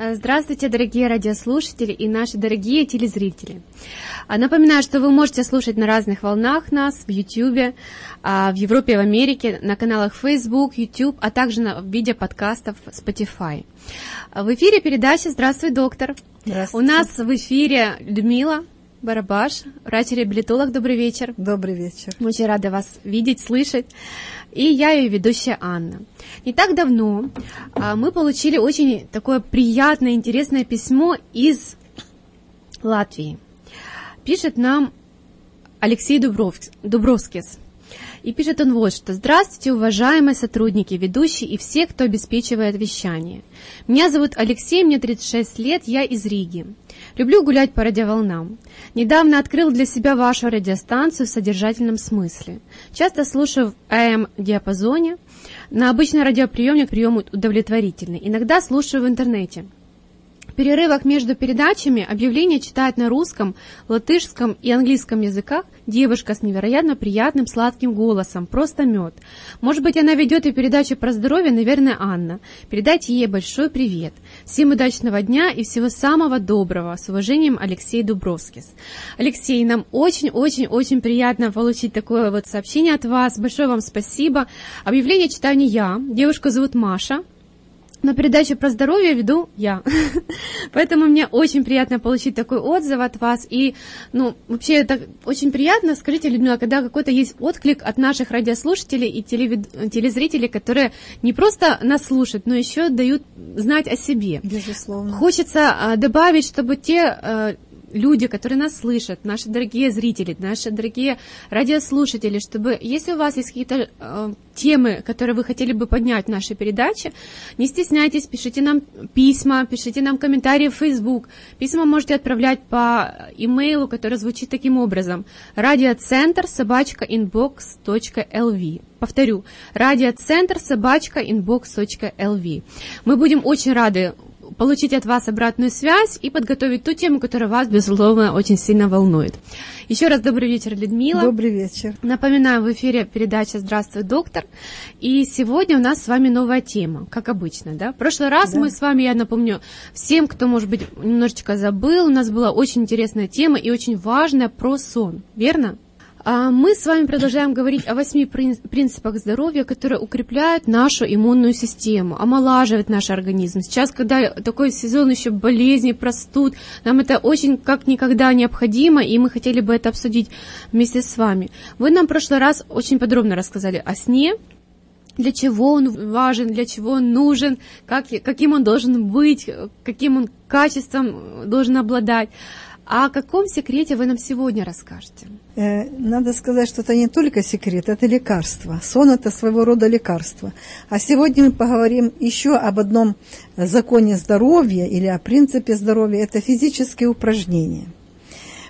Э, здравствуйте, дорогие радиослушатели и наши дорогие телезрители. А, напоминаю, что вы можете слушать на разных волнах нас в YouTube, а, в Европе и в Америке, на каналах Facebook, YouTube, а также на, в виде подкастов Spotify. В эфире передача «Здравствуй, доктор». Здравствуйте. У нас в эфире Людмила Барабаш, врач-реабилитолог. Добрый вечер. Добрый вечер. Очень рады вас видеть, слышать. И я ее ведущая Анна. Не так давно а, мы получили очень такое приятное, интересное письмо из Латвии. Пишет нам Алексей Дубровскис. Дубровскис. И пишет он вот что. Здравствуйте, уважаемые сотрудники, ведущие и все, кто обеспечивает вещание. Меня зовут Алексей, мне 36 лет, я из Риги. Люблю гулять по радиоволнам. Недавно открыл для себя вашу радиостанцию в содержательном смысле. Часто слушаю в АМ-диапазоне. На обычный радиоприемник прием удовлетворительный. Иногда слушаю в интернете перерывах между передачами объявления читает на русском, латышском и английском языках девушка с невероятно приятным сладким голосом, просто мед. Может быть, она ведет и передачу про здоровье, наверное, Анна. Передайте ей большой привет. Всем удачного дня и всего самого доброго. С уважением, Алексей Дубровскис. Алексей, нам очень-очень-очень приятно получить такое вот сообщение от вас. Большое вам спасибо. Объявление читаю не я. Девушку зовут Маша. Но передачу про здоровье веду я. Поэтому мне очень приятно получить такой отзыв от вас. И, ну, вообще это очень приятно, скажите, Людмила, когда какой-то есть отклик от наших радиослушателей и телевид... телезрителей, которые не просто нас слушают, но еще дают знать о себе. Безусловно. Хочется а, добавить, чтобы те а, люди, которые нас слышат, наши дорогие зрители, наши дорогие радиослушатели, чтобы, если у вас есть какие-то э, темы, которые вы хотели бы поднять в нашей передаче, не стесняйтесь, пишите нам письма, пишите нам комментарии в Facebook. Письма можете отправлять по имейлу, который звучит таким образом. Радиоцентр собачка inbox.lv. Повторю, радиоцентр собачка inbox.lv. Мы будем очень рады получить от вас обратную связь и подготовить ту тему, которая вас, безусловно, очень сильно волнует. Еще раз добрый вечер, Людмила. Добрый вечер. Напоминаю, в эфире передача «Здравствуй, доктор». И сегодня у нас с вами новая тема, как обычно. Да? В прошлый раз да. мы с вами, я напомню, всем, кто, может быть, немножечко забыл, у нас была очень интересная тема и очень важная про сон, верно? А мы с вами продолжаем говорить о восьми принципах здоровья, которые укрепляют нашу иммунную систему, омолаживают наш организм. Сейчас, когда такой сезон еще болезней, простуд, нам это очень как никогда необходимо, и мы хотели бы это обсудить вместе с вами. Вы нам в прошлый раз очень подробно рассказали о сне, для чего он важен, для чего он нужен, как, каким он должен быть, каким он качеством должен обладать. А о каком секрете вы нам сегодня расскажете? Э, надо сказать, что это не только секрет, это лекарство. Сон – это своего рода лекарство. А сегодня мы поговорим еще об одном законе здоровья или о принципе здоровья – это физические упражнения.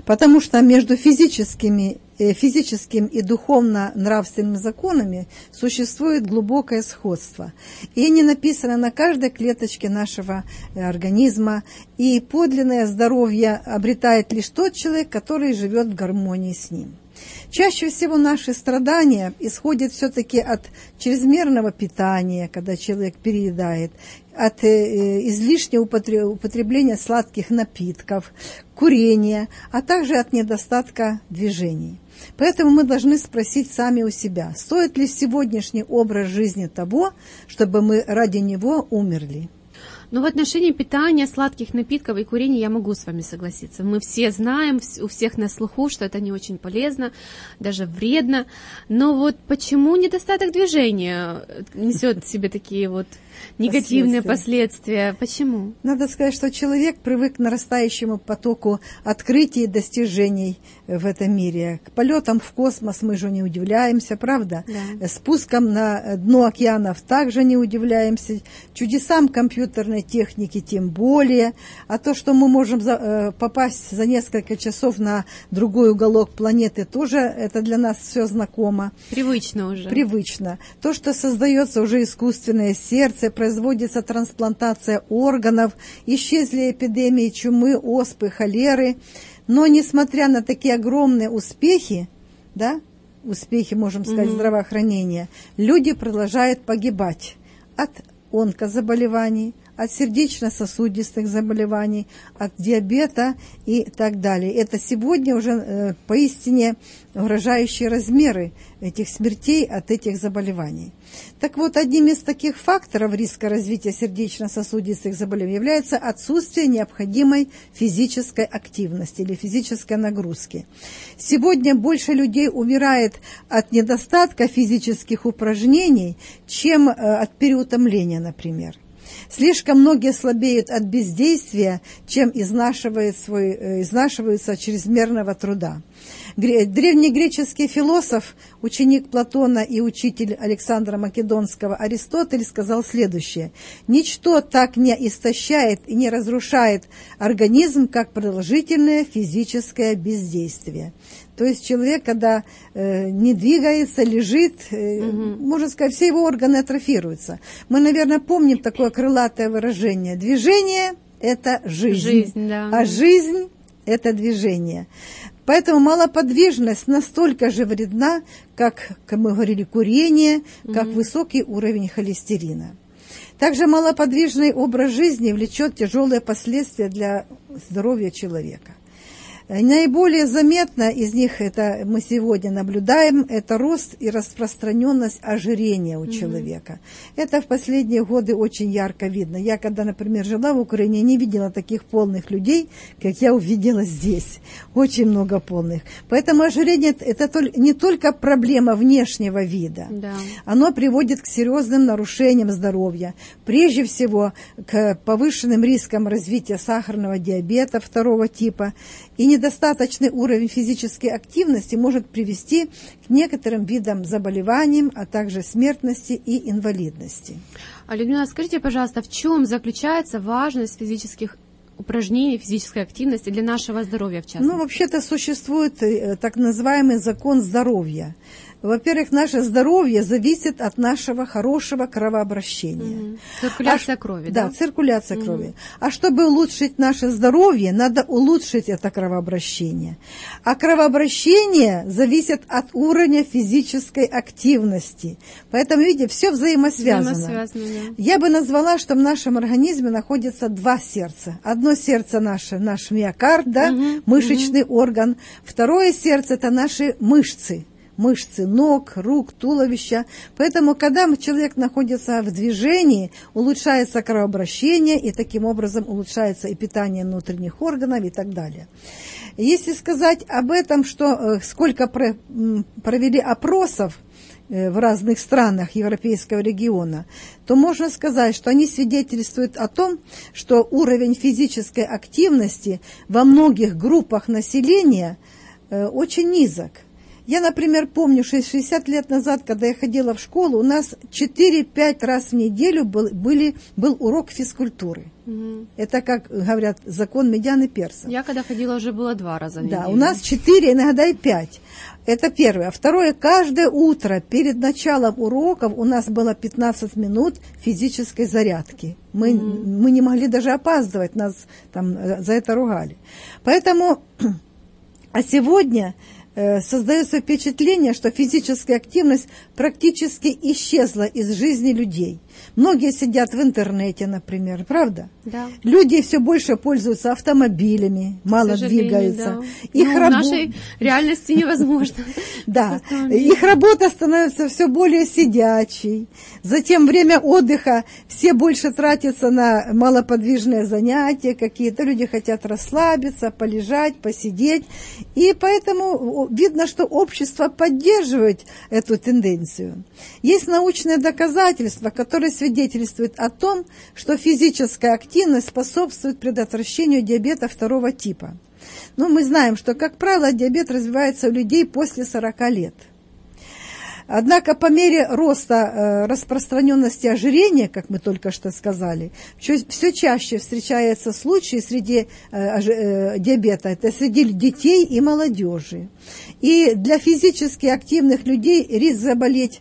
Потому что между физическими физическим и духовно-нравственными законами существует глубокое сходство. И они написаны на каждой клеточке нашего э, организма. И подлинное здоровье обретает лишь тот человек, который живет в гармонии с ним. Чаще всего наши страдания исходят все-таки от чрезмерного питания, когда человек переедает, от э, излишнего употребления сладких напитков, курения, а также от недостатка движений. Поэтому мы должны спросить сами у себя, стоит ли сегодняшний образ жизни того, чтобы мы ради него умерли. Но в отношении питания, сладких напитков и курения я могу с вами согласиться. Мы все знаем, у всех на слуху, что это не очень полезно, даже вредно. Но вот почему недостаток движения несет в себе такие вот негативные последствия. последствия. Почему? Надо сказать, что человек привык к нарастающему потоку открытий и достижений в этом мире. К полетам в космос мы же не удивляемся, правда? Да. Спуском на дно океанов также не удивляемся. Чудесам компьютерной техники тем более. А то, что мы можем за, э, попасть за несколько часов на другой уголок планеты, тоже это для нас все знакомо. Привычно уже. Привычно. То, что создается уже искусственное сердце, операции, производится трансплантация органов, исчезли эпидемии чумы, оспы, холеры. Но несмотря на такие огромные успехи, да, успехи, можем сказать, mm здравоохранения, люди продолжают погибать от онкозаболеваний, от сердечно-сосудистых заболеваний, от диабета и так далее. Это сегодня уже э, поистине угрожающие размеры этих смертей от этих заболеваний. Так вот, одним из таких факторов риска развития сердечно-сосудистых заболеваний является отсутствие необходимой физической активности или физической нагрузки. Сегодня больше людей умирает от недостатка физических упражнений, чем э, от переутомления, например. Слишком многие слабеют от бездействия, чем изнашивают свой, э, изнашиваются от чрезмерного труда. Древнегреческий философ, ученик Платона и учитель Александра Македонского Аристотель сказал следующее. «Ничто так не истощает и не разрушает организм, как продолжительное физическое бездействие». То есть человек, когда э, не двигается, лежит, э, угу. можно сказать, все его органы атрофируются. Мы, наверное, помним такое крылатое выражение. Движение – это жизнь, жизнь да. а жизнь – это движение. Поэтому малоподвижность настолько же вредна, как, как мы говорили, курение, как угу. высокий уровень холестерина. Также малоподвижный образ жизни влечет тяжелые последствия для здоровья человека. Наиболее заметно из них, это мы сегодня наблюдаем, это рост и распространенность ожирения у mm-hmm. человека. Это в последние годы очень ярко видно. Я, когда, например, жила в Украине, не видела таких полных людей, как я увидела здесь. Очень много полных. Поэтому ожирение – это не только проблема внешнего вида. Да. Оно приводит к серьезным нарушениям здоровья. Прежде всего, к повышенным рискам развития сахарного диабета второго типа и недостаточный уровень физической активности может привести к некоторым видам заболеваний, а также смертности и инвалидности. А, Людмила, скажите, пожалуйста, в чем заключается важность физических упражнений, физической активности для нашего здоровья, в частности? Ну, вообще-то существует э, так называемый закон здоровья. Во-первых, наше здоровье зависит от нашего хорошего кровообращения. Угу. Циркуляция а, крови, да? Да, циркуляция угу. крови. А чтобы улучшить наше здоровье, надо улучшить это кровообращение. А кровообращение зависит от уровня физической активности. Поэтому, видите, все взаимосвязано. взаимосвязано да. Я бы назвала, что в нашем организме находится два сердца. Одно сердце наше, наш миокард, да, угу. мышечный угу. орган. Второе сердце – это наши мышцы мышцы ног, рук, туловища. Поэтому, когда человек находится в движении, улучшается кровообращение, и таким образом улучшается и питание внутренних органов и так далее. Если сказать об этом, что э, сколько провели опросов э, в разных странах европейского региона, то можно сказать, что они свидетельствуют о том, что уровень физической активности во многих группах населения э, очень низок. Я, например, помню, 60 лет назад, когда я ходила в школу, у нас 4-5 раз в неделю был, были, был урок физкультуры. Угу. Это, как говорят, закон медианы перса. Я когда ходила, уже было два раза в неделю. Да, у нас 4, иногда и 5. Это первое. А второе, каждое утро перед началом уроков у нас было 15 минут физической зарядки. Мы, mm мы не могли даже опаздывать, нас там э, за это ругали. Поэтому, а сегодня создается впечатление, что физическая активность практически исчезла из жизни людей. Многие сидят в интернете, например, правда? Да. Люди все больше пользуются автомобилями, мало двигаются. Да. Их ну, рабо... В нашей реальности невозможно. Да, их работа становится все более сидячей. Затем время отдыха все больше тратятся на малоподвижные занятия какие-то. Люди хотят расслабиться, полежать, посидеть. И поэтому видно, что общество поддерживает эту тенденцию. Есть научные доказательства, которые свидетельствуют о том, что физическая активность способствует предотвращению диабета второго типа. Но мы знаем, что, как правило, диабет развивается у людей после 40 лет. Однако по мере роста э, распространенности ожирения, как мы только что сказали, все чаще встречаются случаи среди э, э, диабета, это среди детей и молодежи. И для физически активных людей риск заболеть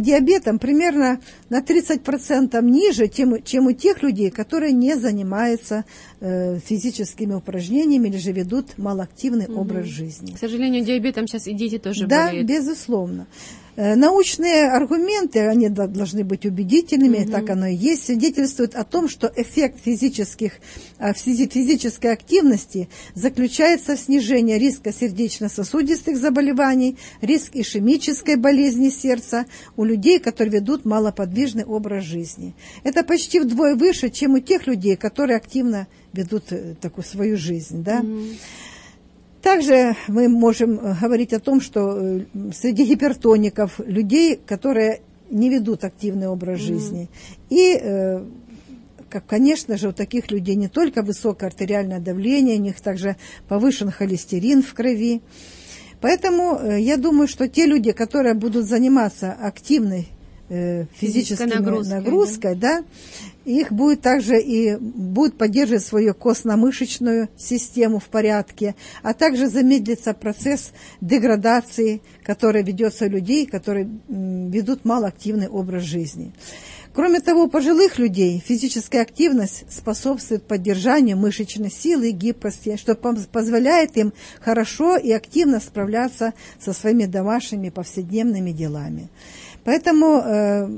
диабетом примерно на 30% ниже, чем, чем у тех людей, которые не занимаются э, физическими упражнениями или же ведут малоактивный угу. образ жизни. К сожалению, диабетом сейчас и дети тоже да, болеют. Да, безусловно. Э, научные аргументы, они должны быть убедительными, mm-hmm. так оно и есть, свидетельствуют о том, что эффект физических, э, физической активности заключается в снижении риска сердечно-сосудистых заболеваний, риск ишемической болезни сердца у людей, которые ведут малоподвижный образ жизни. Это почти вдвое выше, чем у тех людей, которые активно ведут э, такую свою жизнь. Да? Mm-hmm. Также мы можем э, говорить о том, что э, среди гипертоников, людей, которые не ведут активный образ жизни, mm-hmm. и э, как, конечно же, у таких людей не только высокое артериальное давление, у них также повышен холестерин в крови. Поэтому я думаю, что те люди, которые будут заниматься активной э, физической нагрузкой, нагрузкой да? да, их будет также и будет поддерживать свою костно-мышечную систему в порядке, а также замедлится процесс деградации, который ведется у людей, которые ведут малоактивный образ жизни. Кроме того, пожилых людей физическая активность способствует поддержанию мышечной силы и гибкости, что позволяет им хорошо и активно справляться со своими домашними повседневными делами. Поэтому э,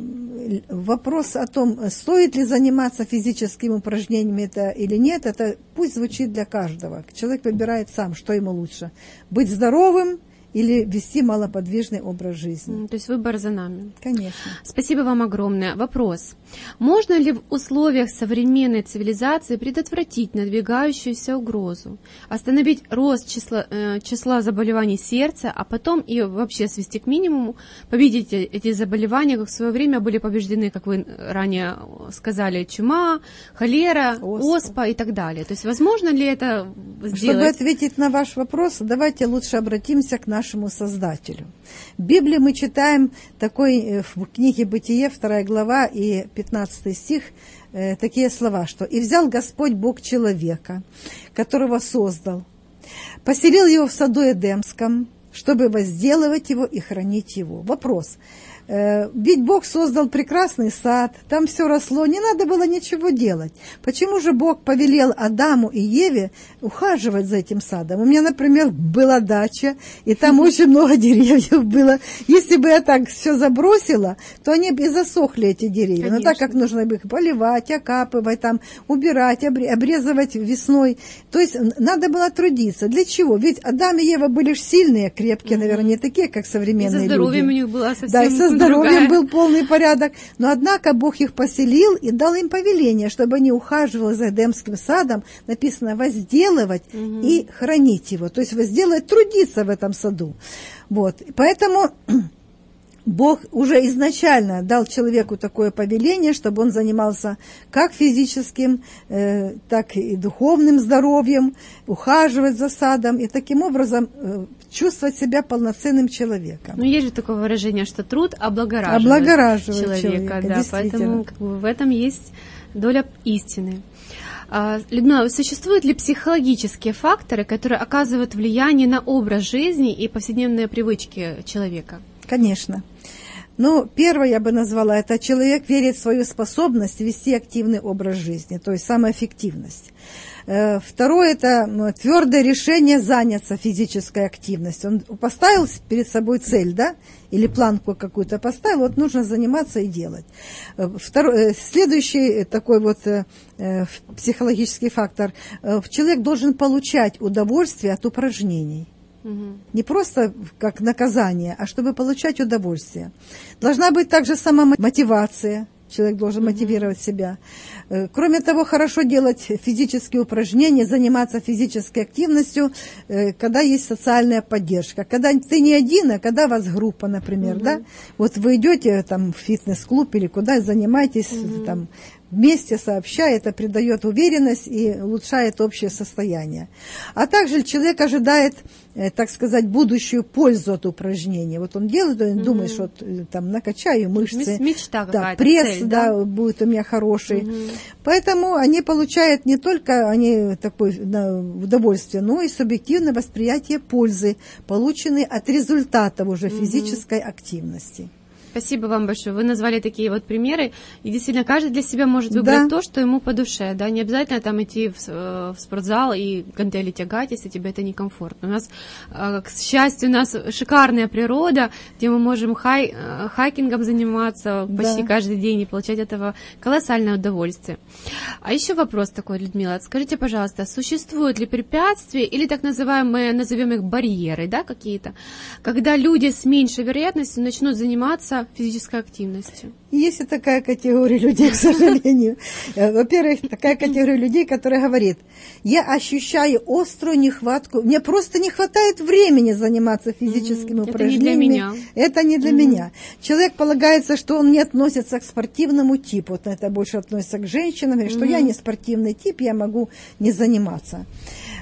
вопрос о том, стоит ли заниматься физическими упражнениями это или нет, это пусть звучит для каждого. Человек выбирает сам, что ему лучше. Быть здоровым – или вести малоподвижный образ жизни. То есть выбор за нами. Конечно. Спасибо вам огромное. Вопрос. Можно ли в условиях современной цивилизации предотвратить надвигающуюся угрозу, остановить рост числа, э, числа заболеваний сердца, а потом и вообще свести к минимуму, победить эти заболевания, как в свое время были побеждены, как вы ранее сказали, чума, холера, оспа, оспа и так далее. То есть возможно ли это сделать? Чтобы ответить на ваш вопрос, давайте лучше обратимся к нашему нашему Создателю. В Библии мы читаем такой э, в книге Бытие, 2 глава и 15 стих, э, такие слова, что «И взял Господь Бог человека, которого создал, поселил его в саду Эдемском, чтобы возделывать его и хранить его». Вопрос – ведь Бог создал прекрасный сад, там все росло, не надо было ничего делать. Почему же Бог повелел Адаму и Еве ухаживать за этим садом? У меня, например, была дача, и там очень много деревьев было. Если бы я так все забросила, то они бы и засохли, эти деревья. Конечно. Но так как нужно их поливать, окапывать, там, убирать, обрезывать весной. То есть надо было трудиться. Для чего? Ведь Адам и Ева были сильные, крепкие, наверное, не такие, как современные люди. И за здоровьем люди. у них было совсем да, здоровьем был полный порядок. Но однако Бог их поселил и дал им повеление, чтобы они ухаживали за Эдемским садом, написано возделывать угу. и хранить его. То есть возделывать, трудиться в этом саду. Вот. Поэтому Бог уже изначально дал человеку такое повеление, чтобы он занимался как физическим, э, так и духовным здоровьем, ухаживать за садом и таким образом э, чувствовать себя полноценным человеком. Ну, есть же такое выражение, что труд облагораживает, облагораживает человека, человека да, поэтому как бы, в этом есть доля истины. А, Людмила, существуют ли психологические факторы, которые оказывают влияние на образ жизни и повседневные привычки человека? Конечно. Ну, первое я бы назвала, это человек верит в свою способность вести активный образ жизни, то есть самоэффективность. Э, второе – это ну, твердое решение заняться физической активностью. Он поставил перед собой цель, да, или планку какую-то поставил, вот нужно заниматься и делать. Э, второй, э, следующий такой вот психологический фактор – человек должен получать удовольствие от упражнений. Не просто как наказание, а чтобы получать удовольствие. Должна быть также сама мотивация. Человек должен mm мотивировать себя. Э, кроме того, хорошо делать физические упражнения, заниматься физической активностью, э, когда есть социальная поддержка. Когда ты не один, а когда у вас группа, например, mm да? Вот вы идете там в фитнес-клуб или куда занимаетесь mm там вместе сообща, это придает уверенность и улучшает общее состояние. А также человек ожидает, э, так сказать, будущую пользу от упражнения. Вот он делает, он mm-hmm. думает, что э, там накачаю мышцы. Мечта да, пресс, цель, да? да, будет у меня хороший. Mm-hmm. Поэтому они получают не только они такое удовольствие, но и субъективное восприятие пользы, полученной от результатов уже mm-hmm. физической активности. Спасибо вам большое. Вы назвали такие вот примеры. И действительно, каждый для себя может выбрать да. то, что ему по душе. Да? Не обязательно там идти в, э, в спортзал и гантели тягать, если тебе это некомфортно. У нас, э, к счастью, у нас шикарная природа, где мы можем хай, э, хайкингом заниматься да. почти каждый день и получать этого колоссальное удовольствие. А еще вопрос такой, Людмила. Скажите, пожалуйста, существуют ли препятствия или так называемые, назовем их барьеры, да, какие-то, когда люди с меньшей вероятностью начнут заниматься физической активностью? Есть и такая категория людей, к сожалению. Э, во-первых, такая категория людей, которая говорит, я ощущаю острую нехватку, мне просто не хватает времени заниматься физическими mm-hmm. упражнениями. Это не для меня. Это не для mm-hmm. меня. Человек полагается, что он не относится к спортивному типу, вот это больше относится к женщинам, mm-hmm. что я не спортивный тип, я могу не заниматься.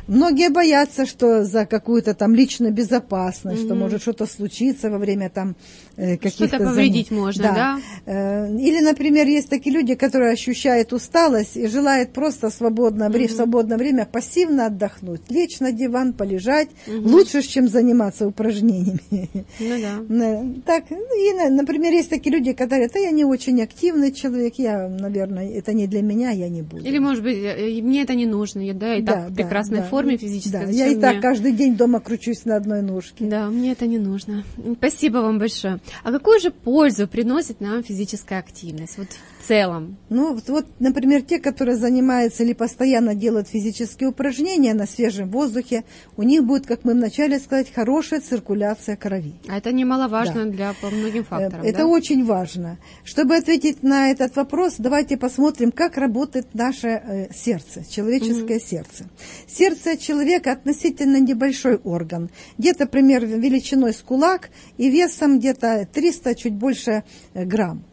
Многие боятся, что за какую-то там личную безопасность, mm-hmm. что может что-то случиться во время там э, каких-то... Что-то повредить зам... можно, да. да? Э, или, например, есть такие люди, которые ощущают усталость и желают просто свободно, mm-hmm. в свободное время пассивно отдохнуть, лечь на диван, полежать, mm-hmm. лучше, чем заниматься упражнениями. Ну да. Так, и, например, есть такие люди, которые, да, я не очень активный человек, я, наверное, это не для меня, я не буду. Или, может быть, э, мне это не нужно, я, да, и да, так да, прекрасной да форме физической. Да, я и так каждый день дома кручусь на одной ножке. Да, мне это не нужно. Спасибо вам большое. А какую же пользу приносит нам физическая активность? Вот в целом. Ну, вот, вот, например, те, которые занимаются или постоянно делают физические упражнения на свежем воздухе, у них будет, как мы вначале сказать, хорошая циркуляция крови. А это немаловажно да. для по многим факторам. Это да? очень важно. Чтобы ответить на этот вопрос, давайте посмотрим, как работает наше э, сердце, человеческое угу. сердце. Сердце человека относительно небольшой орган, где-то примерно величиной с кулак и весом где-то 300, чуть больше э, грамм.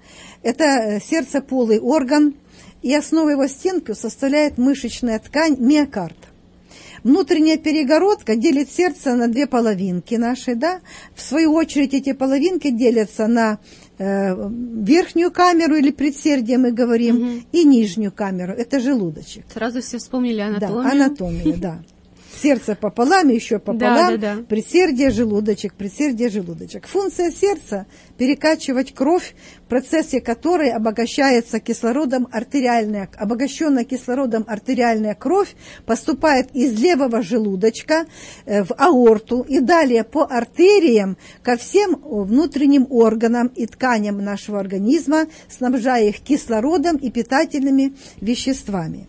Это э, сердце полый орган, и основой его стенки составляет мышечная ткань миокард. Внутренняя перегородка делит сердце на две половинки наши, да. В свою очередь эти половинки делятся на верхнюю камеру или предсердие, мы говорим, угу. и нижнюю камеру, это желудочек. Сразу все вспомнили анатомию. Да, анатомию, да сердце пополам, еще пополам, да, да, да. предсердие, желудочек, предсердие, желудочек. Функция сердца – перекачивать кровь, в процессе которой обогащается кислородом артериальная, обогащенная кислородом артериальная кровь поступает из левого желудочка э, в аорту и далее по артериям ко всем внутренним органам и тканям нашего организма, снабжая их кислородом и питательными веществами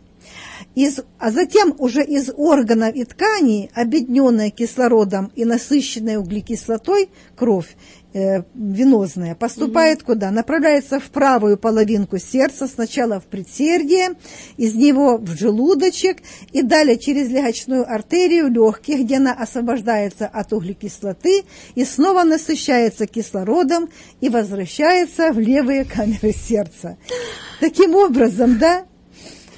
из, а затем уже из органов и тканей, объединенная кислородом и насыщенная углекислотой кровь, э, венозная, поступает угу. куда? Направляется в правую половинку сердца, сначала в предсердие, из него в желудочек и далее через легочную артерию легких, где она освобождается от углекислоты и снова насыщается кислородом и возвращается в левые камеры сердца. Таким образом, да,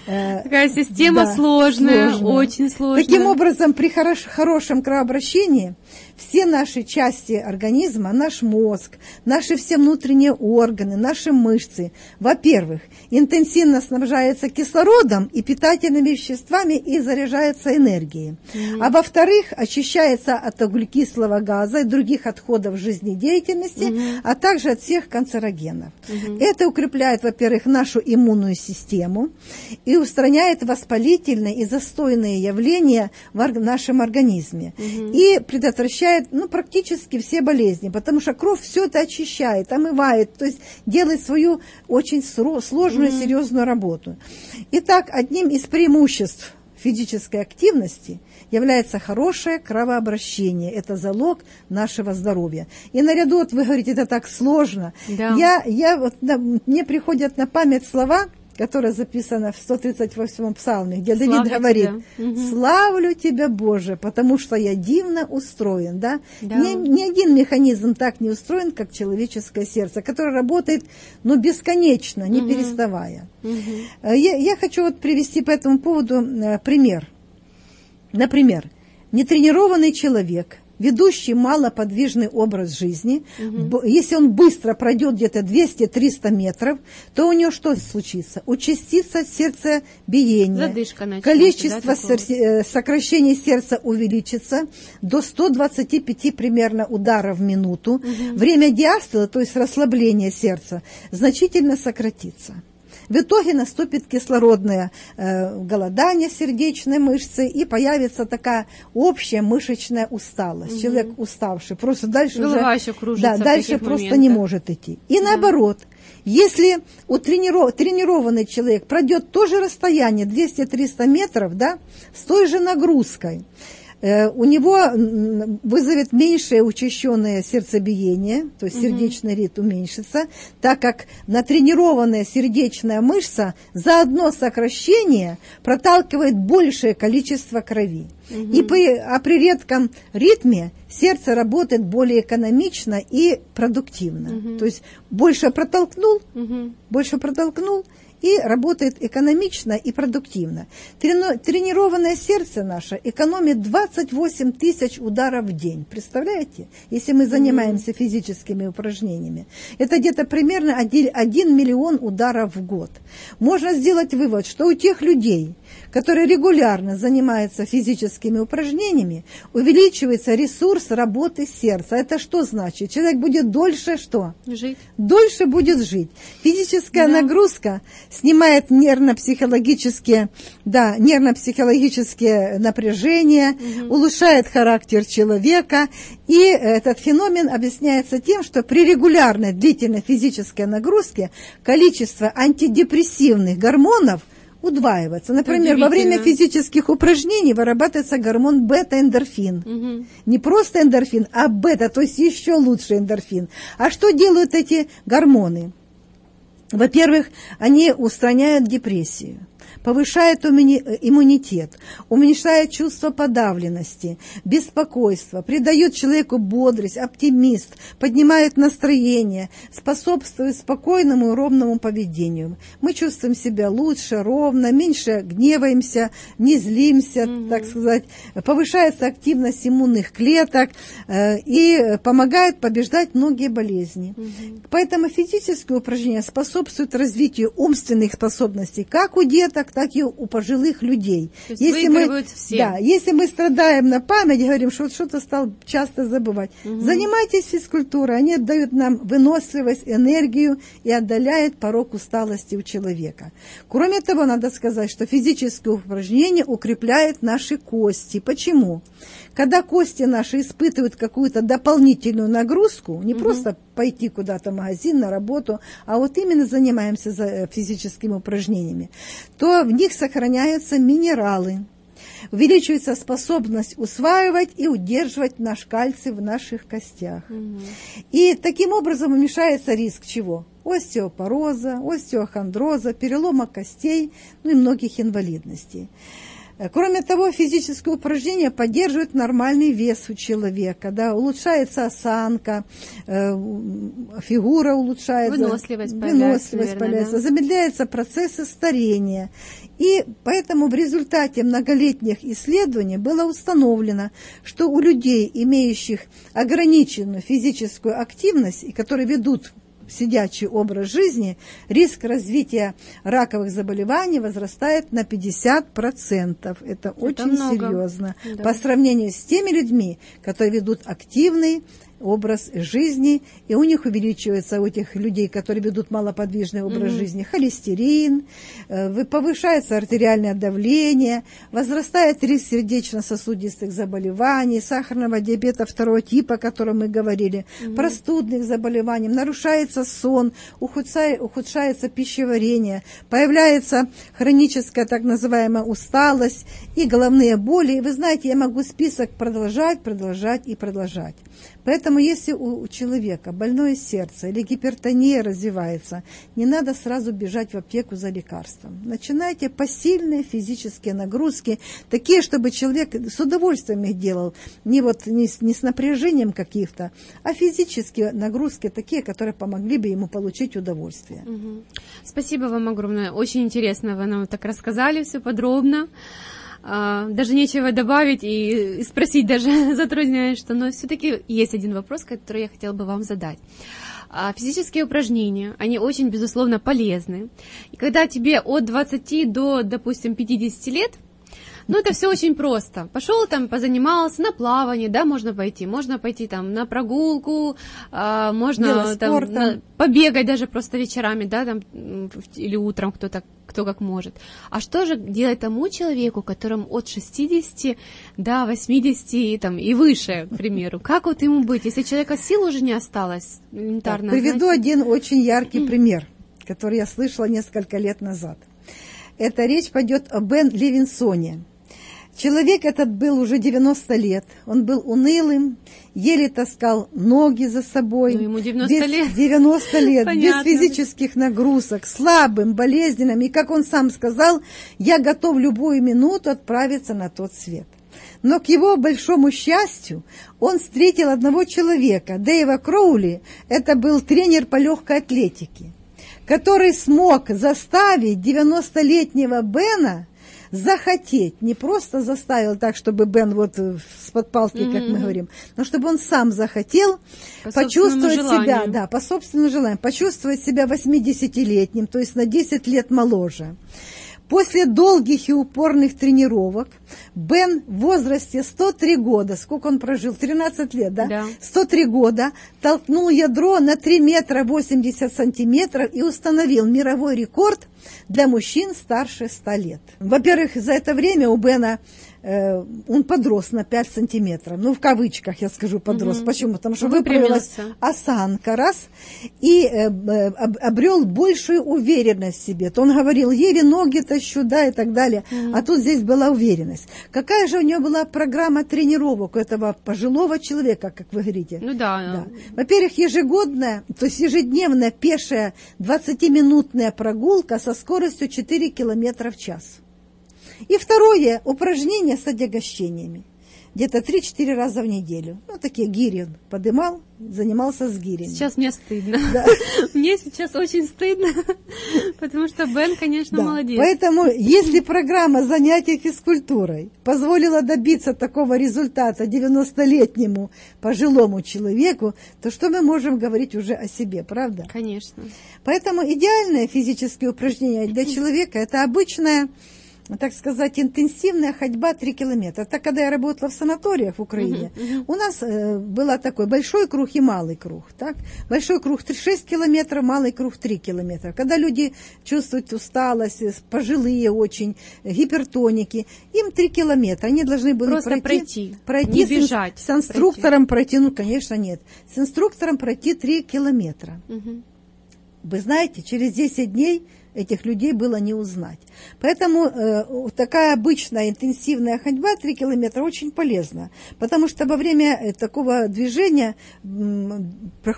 Такая система да, сложная, сложная, очень сложная. Таким образом, при хорош, хорошем кровообращении все наши части организма, наш мозг, наши все внутренние органы, наши мышцы, во-первых, интенсивно снабжаются кислородом и питательными веществами и заряжаются энергией. Mm-hmm. А во-вторых, очищается от углекислого газа и других отходов жизнедеятельности, mm-hmm. а также от всех канцерогенов. Mm-hmm. Это укрепляет, во-первых, нашу иммунную систему и устраняет воспалительные и застойные явления в нашем организме. Mm-hmm. И предотвращает очищает ну, практически все болезни, потому что кровь все это очищает, омывает, то есть делает свою очень сложную, mm-hmm. серьезную работу. Итак, одним из преимуществ физической активности является хорошее кровообращение. Это залог нашего здоровья. И наряду, вот вы говорите, это так сложно. Да. Я, я, вот, да, мне приходят на память слова – которая записана в 138-м псалме, где Славлю Давид говорит, тебя. «Славлю тебя, Боже, потому что я дивно устроен». Да? Да. Ни, ни один механизм так не устроен, как человеческое сердце, которое работает ну, бесконечно, не угу. переставая. Угу. Я, я хочу вот привести по этому поводу э, пример. Например, нетренированный человек ведущий малоподвижный образ жизни, б- если он быстро пройдет где-то 200-300 метров, то у него что случится? Участится сердцебиение. Задышка начнется, Количество да, э, сокращений сердца увеличится до 125 примерно ударов в минуту. Время диастола, то есть расслабление сердца, значительно сократится. В итоге наступит кислородное э, голодание сердечной мышцы и появится такая общая мышечная усталость. Человек уставший, просто дальше Голова уже, еще кружится да, дальше просто моментах. не может идти. И наоборот, если у трениров- тренированный человек пройдет то же расстояние 200-300 метров, да, с той же нагрузкой, у него вызовет меньшее учащенное сердцебиение, то есть сердечный ритм уменьшится, так как натренированная сердечная мышца за одно сокращение проталкивает большее количество крови. И при, а при редком ритме сердце работает более экономично и продуктивно. То есть больше протолкнул, больше протолкнул и работает экономично и продуктивно. Тренированное сердце наше экономит 28 тысяч ударов в день. Представляете? Если мы занимаемся физическими упражнениями. Это где-то примерно 1, миллион ударов в год. Можно сделать вывод, что у тех людей, которые регулярно занимаются физическими упражнениями, увеличивается ресурс работы сердца. Это что значит? Человек будет дольше что? Жить. дольше будет жить. Физическая Да. нагрузка снимает нервно-психологические, да, нервно-психологические напряжения, улучшает характер человека. И этот феномен объясняется тем, что при регулярной длительной физической нагрузке количество антидепрессивных гормонов удваивается. Например, во время физических упражнений вырабатывается гормон бета-эндорфин. Мгм. Не просто эндорфин, а бета, то есть еще лучше эндорфин. А что делают эти гормоны? Во-первых, они устраняют депрессию, э, иммунитет, уменьшают чувство подавленности, беспокойства, придают человеку бодрость, оптимист, поднимают настроение, способствуют спокойному и ровному поведению. Мы чувствуем себя лучше, ровно, меньше гневаемся, не злимся, так сказать, повышается активность иммунных клеток э, и помогает побеждать многие болезни. Поэтому физические упражнения способствуют развитию умственных способностей как у деток, так и у пожилых людей. То есть выигрывают все. да, если мы страдаем на память, говорим, что что-то стал часто забывать, занимайтесь физкультурой, они дают нам выносливость, энергию и отдаляют порог усталости у человека. Кроме того, надо сказать, что физические упражнения укрепляют наши кости. Почему? Когда кости наши испытывают какую-то дополнительную нагрузку, не просто пойти куда-то в магазин, на работу, а вот именно занимаемся за- э, физическими упражнениями, то в них сохраняются минералы, увеличивается способность усваивать и удерживать наш кальций в наших костях. И таким образом уменьшается риск чего? Остеопороза, остеохондроза, перелома костей, ну и многих инвалидностей. Э, Кроме того, физические упражнения поддерживают нормальный вес у человека, да, улучшается осанка, э, фигура улучшается, Выносливость появляется, выносливость наверное, появляется, да? замедляются процессы старения. И поэтому в результате многолетних исследований было установлено, что у людей, имеющих ограниченную физическую активность и которые ведут сидячий образ жизни, риск развития раковых заболеваний возрастает на 50%. Это, очень много. серьезно. Да. По сравнению с теми людьми, которые ведут активный образ жизни, и у них увеличивается, у этих людей, которые ведут малоподвижный образ жизни, холестерин, э, вы- повышается артериальное давление, возрастает риск сердечно-сосудистых заболеваний, сахарного диабета второго типа, о котором мы говорили, простудных заболеваний, нарушается сон, ухудшай- ухудшается пищеварение, появляется хроническая так называемая усталость и головные боли. И вы знаете, я могу список продолжать, продолжать и продолжать. Поэтому если у человека больное сердце или гипертония развивается, не надо сразу бежать в аптеку за лекарством. Начинайте посильные физические нагрузки, такие, чтобы человек с удовольствием их делал, не, вот, не, с, не с напряжением каких-то, а физические нагрузки такие, которые помогли бы ему получить удовольствие. Мгм. Спасибо вам огромное. Очень интересно вы нам так рассказали все подробно. А, даже нечего добавить и, спросить даже затрудняюсь, что, но все-таки есть один вопрос, который я хотела бы вам задать. А физические упражнения, они очень, безусловно, полезны. И когда тебе от 20 до, допустим, 50 лет, ну, это все очень просто. Пошел там, позанимался на плавание, да, можно пойти. Можно пойти там на прогулку, а, можно там на, побегать даже просто вечерами, да, там, или утром кто-то, кто как может. А что же делать тому человеку, которому от 60 до 80 и, там, и выше, к примеру? Как вот ему быть, если человека сил уже не осталось элементарно? Так, приведу знаете? один очень яркий пример, который я слышала несколько лет назад. Это речь пойдет о Бен Левинсоне. Человек этот был уже 90 лет. Он был унылым, еле таскал ноги за собой. Ну, ему 90 без, лет. 90 лет, без физических нагрузок, слабым, болезненным. И, как он сам сказал, я готов любую минуту отправиться на тот свет. Но к его большому счастью он встретил одного человека, Дэйва Кроули, это был тренер по легкой атлетике, который смог заставить 90-летнего Бена захотеть, не просто заставил так, чтобы Бен вот с подпалки, mm-hmm. как мы говорим, но чтобы он сам захотел по почувствовать себя, да, по собственному желанию, почувствовать себя 80-летним, то есть на 10 лет моложе. После долгих и упорных тренировок Бен в возрасте 103 года, сколько он прожил? 13 лет, да? да. 103 года, толкнул ядро на 3 метра 80 сантиметров и установил мировой рекорд для мужчин старше 100 лет. Во-первых, за это время у Бена Э, он подрос на 5 сантиметров. Ну, в кавычках я скажу подрос. Угу. Почему? Потому что выправилась осанка, раз, и э, э обрел большую уверенность в себе. То он говорил, еле ноги тащу, да, и так далее. Угу. А тут здесь была уверенность. Какая же у него была программа тренировок у этого пожилого человека, как вы говорите? Ну да. да. Во-первых, ежегодная, то есть ежедневная пешая 20-минутная прогулка со скоростью 4 километра в час. И второе, упражнение с отягощениями. Где-то 3-4 раза в неделю. Ну, такие гири он подымал, занимался с гирями. Сейчас мне стыдно. Да. Мне сейчас очень стыдно, потому что Бен, конечно, да. молодец. Поэтому, если программа занятий физкультурой позволила добиться такого результата 90-летнему пожилому человеку, то что мы можем говорить уже о себе, правда? Конечно. Поэтому идеальное физические упражнения для человека – это обычная так сказать, интенсивная ходьба 3 километра. Так, когда я работала в санаториях в Украине, uh-huh, uh-huh. у нас э, был такой большой круг и малый круг. Так? Большой круг 6 километров, малый круг 3 километра. Когда люди чувствуют усталость, э, пожилые очень, гипертоники, им 3 километра. Они должны были Просто пройти, пройти, пройти не бежать. С, с инструктором пройти. пройти, ну, конечно, нет. С инструктором пройти 3 километра. Uh-huh. Вы знаете, через 10 дней этих людей было не узнать. Поэтому э, такая обычная интенсивная ходьба 3 километра очень полезна, потому что во время э, такого движения э,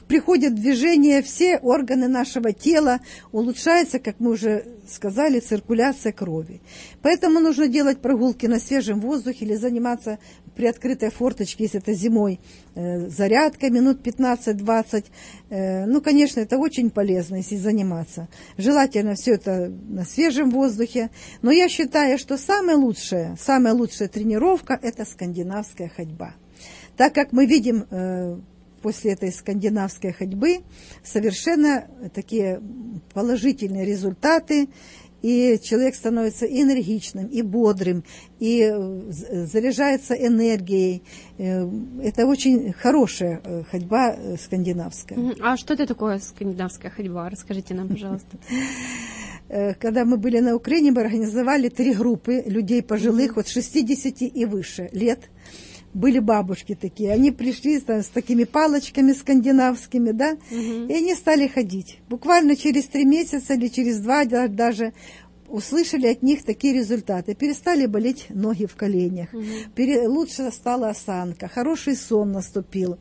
приходят в движение все органы нашего тела, улучшается, как мы уже сказали, циркуляция крови. Поэтому нужно делать прогулки на свежем воздухе или заниматься при открытой форточке, если это зимой, э, зарядка минут 15-20. Э, ну, конечно, это очень полезно, если заниматься. Желательно все это на свежем воздухе. Но я считаю, что самая лучшая, самая лучшая тренировка – это скандинавская ходьба. Так как мы видим э, после этой скандинавской ходьбы совершенно такие положительные результаты и человек становится энергичным, и бодрым, и э, заряжается энергией. Э, это очень хорошая э, ходьба скандинавская. А что это такое скандинавская ходьба? Расскажите нам, пожалуйста. Когда мы были на Украине, мы организовали три группы людей пожилых от 60 и выше лет – были бабушки такие, они пришли там, с такими палочками скандинавскими, да, угу. и они стали ходить. Буквально через три месяца или через два даже услышали от них такие результаты. Перестали болеть ноги в коленях, угу. пере, лучше стала осанка, хороший сон наступил.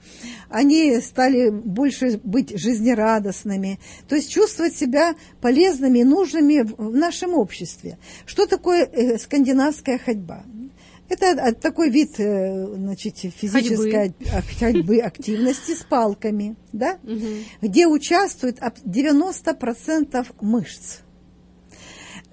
Они стали больше быть жизнерадостными, то есть чувствовать себя полезными и нужными в, в нашем обществе. Что такое э, скандинавская ходьба? Это такой вид э, значит, физической ходьбы, ходьбы активности с палками, да? угу. где участвует 90% мышц.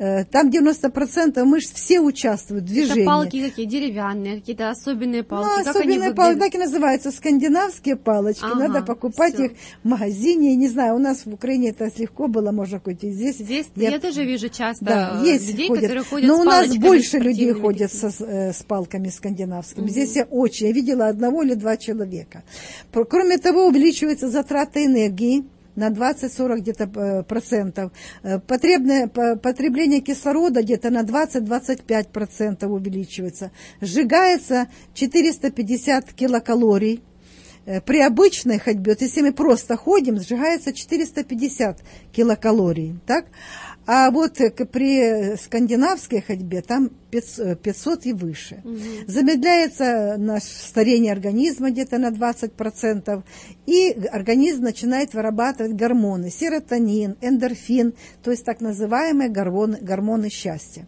Э, там 90% мышц все участвуют в движении. Это палки какие? Деревянные, какие-то особенные палки? Ну, как особенные они палки, так и называются, скандинавские палочки. Ага, Надо покупать всё. их в магазине. Не знаю, у нас в Украине это легко было, можно купить. Здесь, Здесь я- я, тоже вижу часто да, э, есть людей, ходят. которые ходят Но у нас больше людей ходят со, э, с палками скандинавскими. Здесь я очень, я видела одного или два человека. Кроме того, увеличиваются затраты энергии на 20-40 где-то э, процентов. Э, Потребное, по- потребление кислорода где-то на 20-25 процентов увеличивается. Сжигается 450 килокалорий. Э, При обычной ходьбе, вот если мы просто ходим, сжигается 450 килокалорий, так? А вот при скандинавской ходьбе там 500, 500 и выше. Замедляется наше старение организма где-то на 20%, и организм начинает вырабатывать гормоны, серотонин, эндорфин, то есть так называемые гормоны, гормоны счастья.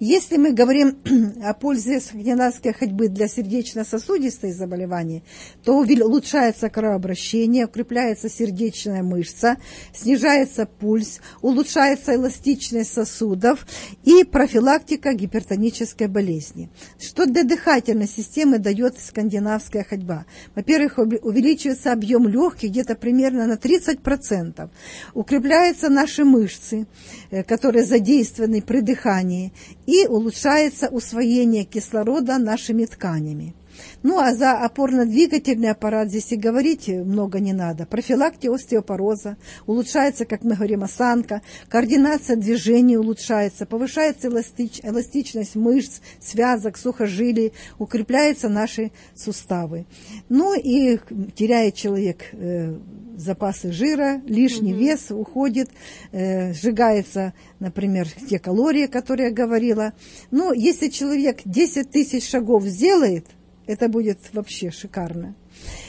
Если мы говорим о пользе скандинавской ходьбы для сердечно-сосудистой заболеваний, то улучшается кровообращение, укрепляется сердечная мышца, снижается пульс, улучшается эластичность сосудов и профилактика гипертонической болезни. Что для дыхательной системы дает скандинавская ходьба? Во-первых, увеличивается объем легких где-то примерно на 30%. Укрепляются наши мышцы, э, которые задействованы при дыхании, и улучшается усвоение кислорода нашими тканями. Ну, а за опорно-двигательный аппарат здесь и говорить много не надо. Профилактика остеопороза, улучшается, как мы говорим, осанка, координация движений улучшается, повышается эластич- эластичность мышц, связок, сухожилий, укрепляются наши суставы. Ну и теряет человек э, запасы жира, лишний вес уходит, э, сжигается, например, те калории, которые я говорила. Ну, если человек 10 тысяч шагов сделает, это будет вообще шикарно.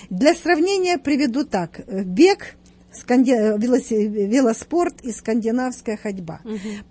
Для сравнения приведу так. Бег, велоспорт и скандинавская ходьба.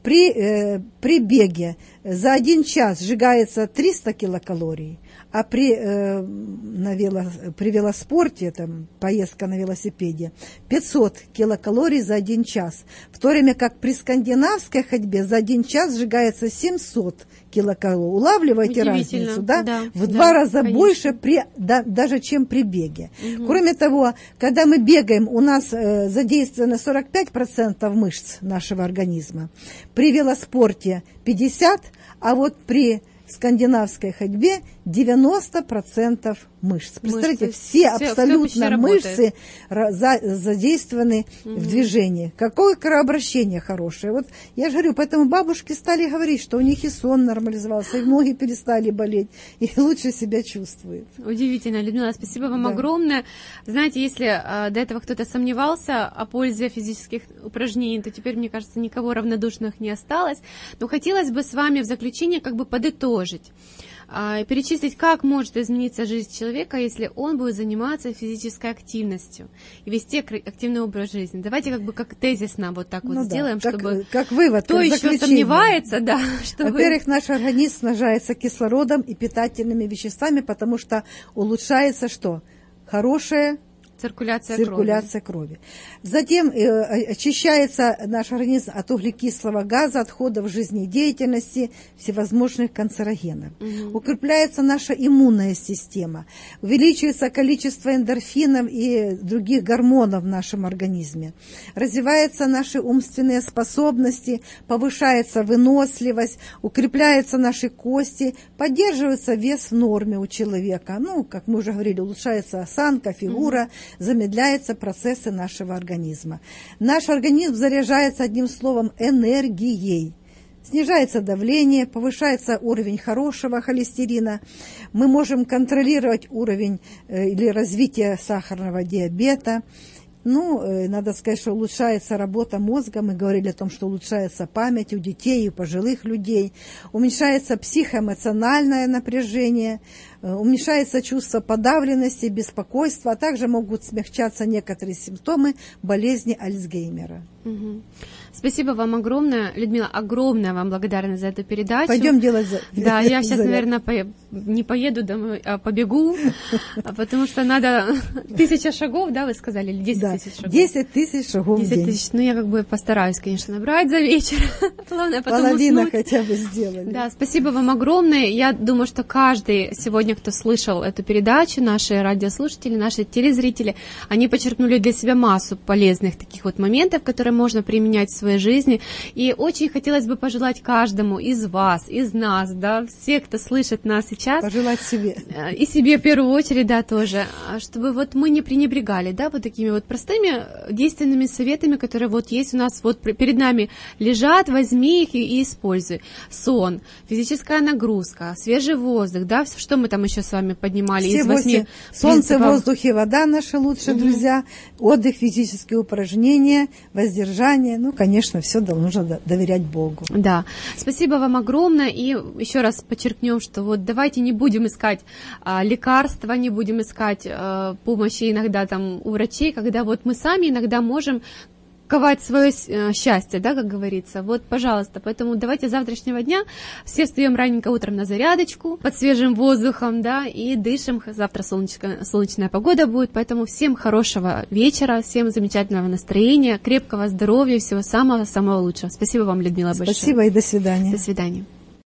При, э, при беге за один час сжигается 300 килокалорий, а при, э, на вело, при велоспорте, там, поездка на велосипеде, 500 килокалорий за один час. В то время как при скандинавской ходьбе за один час сжигается 700 килокалорий. Улавливаете разницу, да? Да, В да, два раза конечно. больше, при, да, даже чем при беге. Кроме того, когда мы бегаем, у нас э, задействовано 45% мышц нашего организма. При велоспорте 50%, а вот при скандинавской ходьбе 90% мышц. Представляете, Мышцы. все всё абсолютно работает. мышцы за- задействованы в движении. Какое кровообращение хорошее. Вот я же говорю, поэтому бабушки стали говорить, что у них и сон нормализовался, и ноги перестали болеть, и лучше себя чувствуют. Удивительно, Людмила, спасибо вам Да. огромное. Знаете, если а, до этого кто-то сомневался о пользе физических упражнений, то теперь, мне кажется, никого равнодушных не осталось. Но хотелось бы с вами в заключение как бы подытожить, перечислить, как может измениться жизнь человека, если он будет заниматься физической активностью и вести активный образ жизни. Давайте как бы как тезисно вот так вот Ну да, сделаем, как, чтобы как вывод, кто как еще заключение. сомневается, да, чтобы... Во-первых, наш организм снажается кислородом и питательными веществами, потому что улучшается что? Хорошая Циркуляция, крови. циркуляция крови. Затем э, очищается наш организм от углекислого газа, отходов жизнедеятельности, всевозможных канцерогенов. Укрепляется наша иммунная система, увеличивается количество эндорфинов и других гормонов в нашем организме. Развиваются наши умственные способности, повышается выносливость, укрепляются наши кости, поддерживается вес в норме у человека. Ну, как мы уже говорили, улучшается осанка, фигура, замедляются процессы нашего организма. Наш организм заряжается одним словом энергией. Снижается давление, повышается уровень хорошего холестерина. Мы можем контролировать уровень э, или развитие сахарного диабета. Ну, э, надо сказать, что улучшается работа мозга. Мы говорили о том, что улучшается память у детей и у пожилых людей. Уменьшается психоэмоциональное напряжение. э, уменьшается чувство подавленности, беспокойства, а также могут смягчаться некоторые симптомы болезни Альцгеймера. Угу. Спасибо вам огромное, Людмила, огромная вам благодарность за эту передачу. Пойдем делать за... Да, я сейчас, наверное, по... не поеду домой, а побегу, потому что надо тысяча шагов, да, вы сказали, или десять да, тысяч шагов? Десять тысяч шагов 10 тысяч, ну я как бы постараюсь, конечно, набрать за вечер. Главное потом Половина уснуть. хотя бы сделали. Да, спасибо вам огромное. Я думаю, что каждый сегодня, кто слышал эту передачу, наши радиослушатели, наши телезрители, они подчеркнули для себя массу полезных таких вот моментов, которые можно применять в своей жизни. И очень хотелось бы пожелать каждому из вас, из нас, да, все, кто слышит нас сейчас. Пожелать себе. Э, и себе в первую очередь, да, тоже, а чтобы вот мы не пренебрегали, да, вот такими вот простыми действенными советами, которые вот есть у нас вот перед нами лежат, возьми их и, и используй. Сон, физическая нагрузка, свежий воздух, да, что мы там еще с вами поднимали Все из восьми Солнце, воздух и вода наши лучшие угу. друзья, отдых, физические упражнения, воздержание, ну, конечно, все нужно доверять Богу. Да, спасибо вам огромное, и еще раз подчеркнем, что вот давайте не будем искать а, лекарства, не будем искать а, помощи иногда там у врачей, когда вот мы сами иногда можем ковать свое э, счастье, да, как говорится. Вот, пожалуйста, поэтому давайте завтрашнего дня все встаем раненько утром на зарядочку, под свежим воздухом, да, и дышим. Завтра солнечко, солнечная погода будет, поэтому всем хорошего вечера, всем замечательного настроения, крепкого здоровья, всего самого-самого лучшего. Спасибо вам, Людмила, большое. Спасибо и до свидания. До свидания.